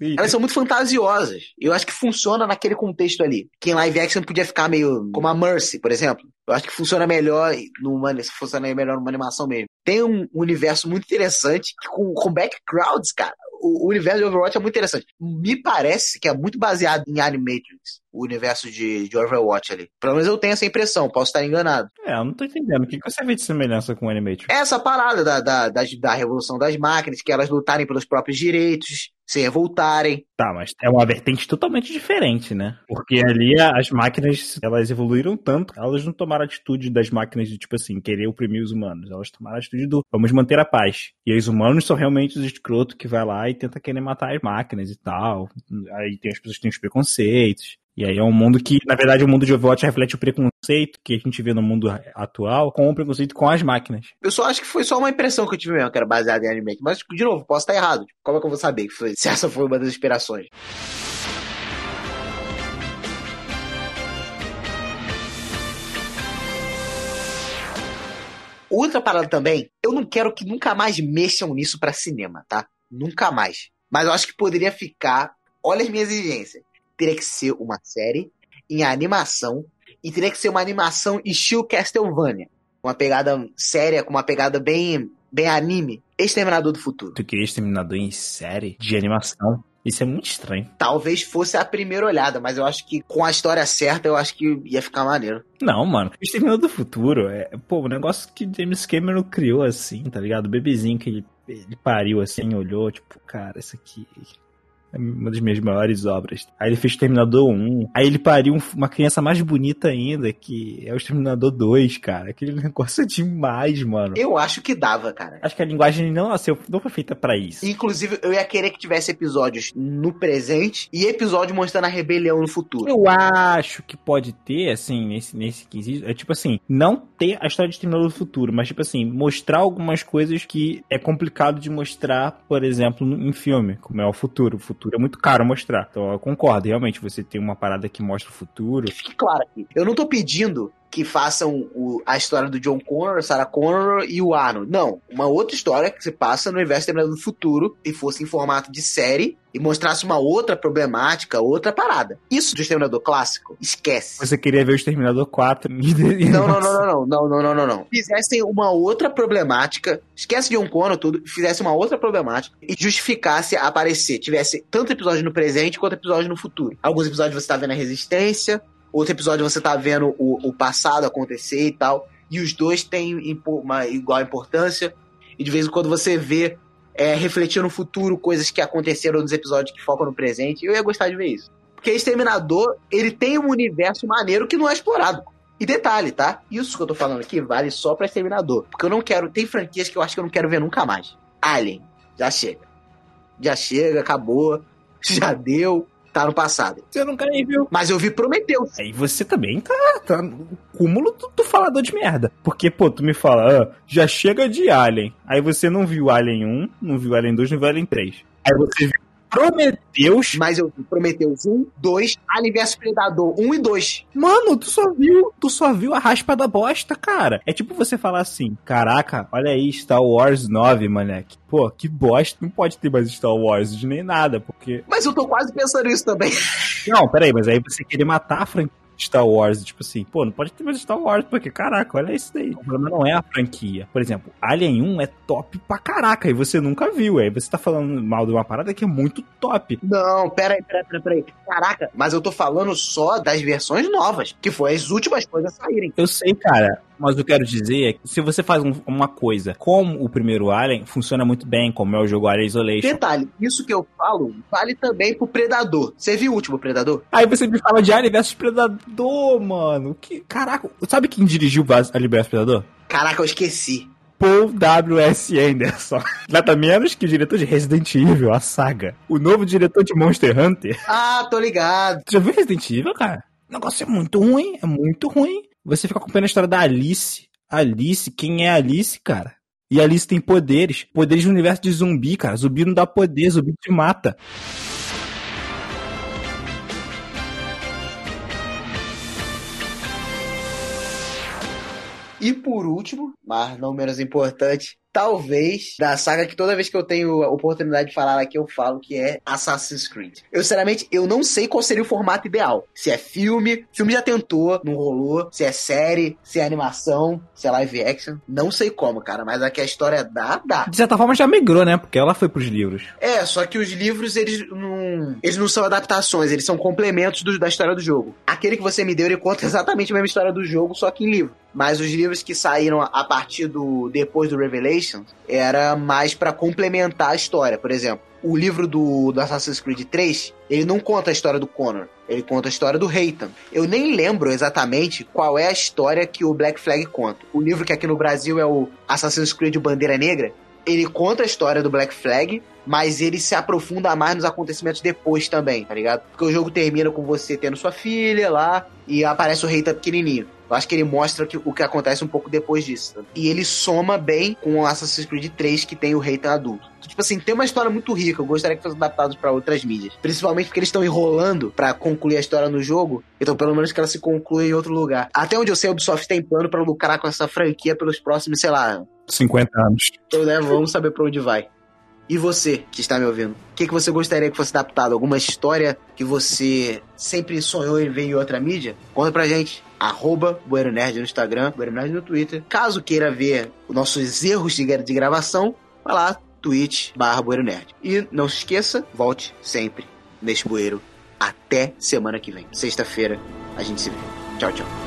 Elas são muito fantasiosas. Eu acho que funciona naquele contexto ali. Que em live action podia ficar meio como a Mercy, por exemplo. Eu acho que funciona melhor numa, funciona melhor numa animação mesmo. Tem um universo muito interessante com, com backgrounds, cara. O, o universo de Overwatch é muito interessante. Me parece que é muito baseado em Animatrix o universo de, de Overwatch ali. Pelo menos eu tenho essa impressão, posso estar enganado. É, eu não tô entendendo. O que você vê de semelhança com o Animatrix? Essa parada da, da, da, da revolução das máquinas, que elas lutarem pelos próprios direitos, se revoltarem. Tá, mas é uma vertente totalmente diferente, né? Porque ali as máquinas, elas evoluíram tanto, elas não tomaram a atitude das máquinas de, tipo assim, querer oprimir os humanos. Elas tomaram a atitude do vamos manter a paz. E os humanos são realmente os escrotos que vai lá e tenta querer matar as máquinas e tal. Aí tem as pessoas que têm os preconceitos. E aí é um mundo que, na verdade, o mundo de Overwatch reflete o preconceito que a gente vê no mundo atual com o preconceito com as máquinas. Eu só acho que foi só uma impressão que eu tive mesmo, que era baseada em anime. Mas, de novo, posso estar errado. Como é que eu vou saber que foi, (laughs) se essa foi uma das inspirações? Outra parada também, eu não quero que nunca mais mexam nisso para cinema, tá? Nunca mais. Mas eu acho que poderia ficar. Olha as minhas exigências teria que ser uma série em animação e teria que ser uma animação estilo Castlevania. Uma pegada séria, com uma pegada bem, bem anime. Exterminador do Futuro. Tu queria Exterminador em série de animação? Isso é muito estranho. Talvez fosse a primeira olhada, mas eu acho que com a história certa, eu acho que ia ficar maneiro. Não, mano. Exterminador do Futuro é, pô, o um negócio que James Cameron criou assim, tá ligado? O bebezinho que ele, ele pariu assim, olhou, tipo, cara, isso aqui uma das minhas maiores obras. Aí ele fez Terminador 1. Aí ele pariu uma criança mais bonita ainda, que é o Terminador 2, cara. Aquele (laughs) negócio é demais, mano. Eu acho que dava, cara. Acho que a linguagem não nasceu, não foi feita para isso. Inclusive, eu ia querer que tivesse episódios no presente e episódio mostrando a rebelião no futuro. Eu acho que pode ter, assim, nesse, nesse quesito. É tipo assim, não ter a história de Terminador do Futuro, mas tipo assim, mostrar algumas coisas que é complicado de mostrar, por exemplo, em filme, como é o futuro. O futuro futuro é muito caro mostrar. Então eu concordo, realmente, você tem uma parada que mostra o futuro. Que fique claro aqui. Eu não tô pedindo que façam o, a história do John Connor, Sarah Connor e o Arnold. Não, uma outra história que se passa no universo Terminador do Futuro e fosse em formato de série e mostrasse uma outra problemática, outra parada. Isso do Exterminador clássico, esquece. Você queria ver o Exterminador 4? não, (laughs) não, não, não, não, não, não, não, não, não. Fizessem uma outra problemática, esquece de John Connor tudo, fizesse uma outra problemática e justificasse aparecer, tivesse tanto episódio no presente quanto episódio no futuro. Alguns episódios você tá vendo a resistência, Outro episódio você tá vendo o, o passado acontecer e tal. E os dois têm uma igual importância. E de vez em quando você vê é, refletir no futuro coisas que aconteceram nos episódios que focam no presente. Eu ia gostar de ver isso. Porque Exterminador, ele tem um universo maneiro que não é explorado. E detalhe, tá? Isso que eu tô falando aqui vale só pra Exterminador. Porque eu não quero. Tem franquias que eu acho que eu não quero ver nunca mais. Alien, já chega. já chega, acabou, (laughs) já deu tá no passado. Você nunca nem viu. Mas eu vi Prometheus. Aí você também tá, tá no cúmulo do, do falador de merda. Porque, pô, tu me fala, ah, já chega de Alien. Aí você não viu Alien 1, não viu Alien 2, não viu Alien 3. Aí você viu Prometeus. Mas eu vi Prometeus 1, 2, Alien vs Predador 1 e 2. Mano, tu só viu, tu só viu a raspa da bosta, cara. É tipo você falar assim, caraca, olha aí, Star Wars 9, moleque. Pô, que bosta, não pode ter mais Star Wars nem nada, porque... Mas eu tô quase pensando isso também. Não, peraí, mas aí você querer matar a franquia Star Wars, tipo assim, pô, não pode ter mais Star Wars, porque caraca, olha isso daí. O problema não é a franquia. Por exemplo, Alien 1 é top pra caraca e você nunca viu. Aí você tá falando mal de uma parada que é muito top. Não, pera aí, pera aí, pera aí. Caraca, mas eu tô falando só das versões novas, que foi as últimas coisas a saírem. Eu sei, cara. Mas eu quero dizer é que se você faz um, uma coisa como o primeiro Alien, funciona muito bem, como é o jogo Alien Isolation. Detalhe, isso que eu falo vale também pro Predador. Você viu o último Predador? Aí você me fala de Alien vs Predador, mano. Que, caraca, sabe quem dirigiu Alien vs Predador? Caraca, eu esqueci. Paul W.S. Anderson. (laughs) Nada menos que o diretor de Resident Evil, a saga. O novo diretor de Monster Hunter. Ah, tô ligado. Já viu Resident Evil, cara? O negócio é muito ruim, é muito ruim. Você fica acompanhando a história da Alice. Alice, quem é Alice, cara? E Alice tem poderes. Poderes no universo de zumbi, cara. Zumbi não dá poder, zumbi te mata. E por último, mas não menos importante, talvez, da saga que toda vez que eu tenho a oportunidade de falar aqui, eu falo que é Assassin's Creed. Eu, sinceramente, eu não sei qual seria o formato ideal. Se é filme, filme já tentou, não rolou. Se é série, se é animação, se é live action. Não sei como, cara, mas aqui a história dá, dá. De certa forma já migrou, né? Porque ela foi pros livros. É, só que os livros, eles não, eles não são adaptações, eles são complementos do, da história do jogo. Aquele que você me deu, ele conta (laughs) exatamente a mesma história do jogo, só que em livro. Mas os livros que saíram a partir do depois do Revelation era mais para complementar a história. Por exemplo, o livro do, do, Assassin's Creed 3, ele não conta a história do Connor, ele conta a história do Reitan. Eu nem lembro exatamente qual é a história que o Black Flag conta. O livro que aqui no Brasil é o Assassin's Creed Bandeira Negra, ele conta a história do Black Flag, mas ele se aprofunda mais nos acontecimentos depois também, tá ligado? Porque o jogo termina com você tendo sua filha lá e aparece o Reitan pequenininho. Eu acho que ele mostra que, o que acontece um pouco depois disso. E ele soma bem com o Assassin's Creed 3, que tem o Reitan adulto. Tipo assim, tem uma história muito rica. Eu gostaria que fosse adaptado para outras mídias. Principalmente porque eles estão enrolando para concluir a história no jogo. Então, pelo menos que ela se conclua em outro lugar. Até onde eu sei, a Ubisoft tem plano para lucrar com essa franquia pelos próximos, sei lá, 50 anos. Então, né, vamos saber para onde vai. E você, que está me ouvindo? O que, que você gostaria que fosse adaptado? Alguma história que você sempre sonhou em ver em outra mídia? Conta pra gente arroba Bueiro Nerd no Instagram, Bueiro Nerd no Twitter. Caso queira ver os nossos erros de, de gravação, vai lá, twitch barra Bueiro Nerd. E não se esqueça, volte sempre neste bueiro. Até semana que vem. Sexta-feira, a gente se vê. Tchau, tchau.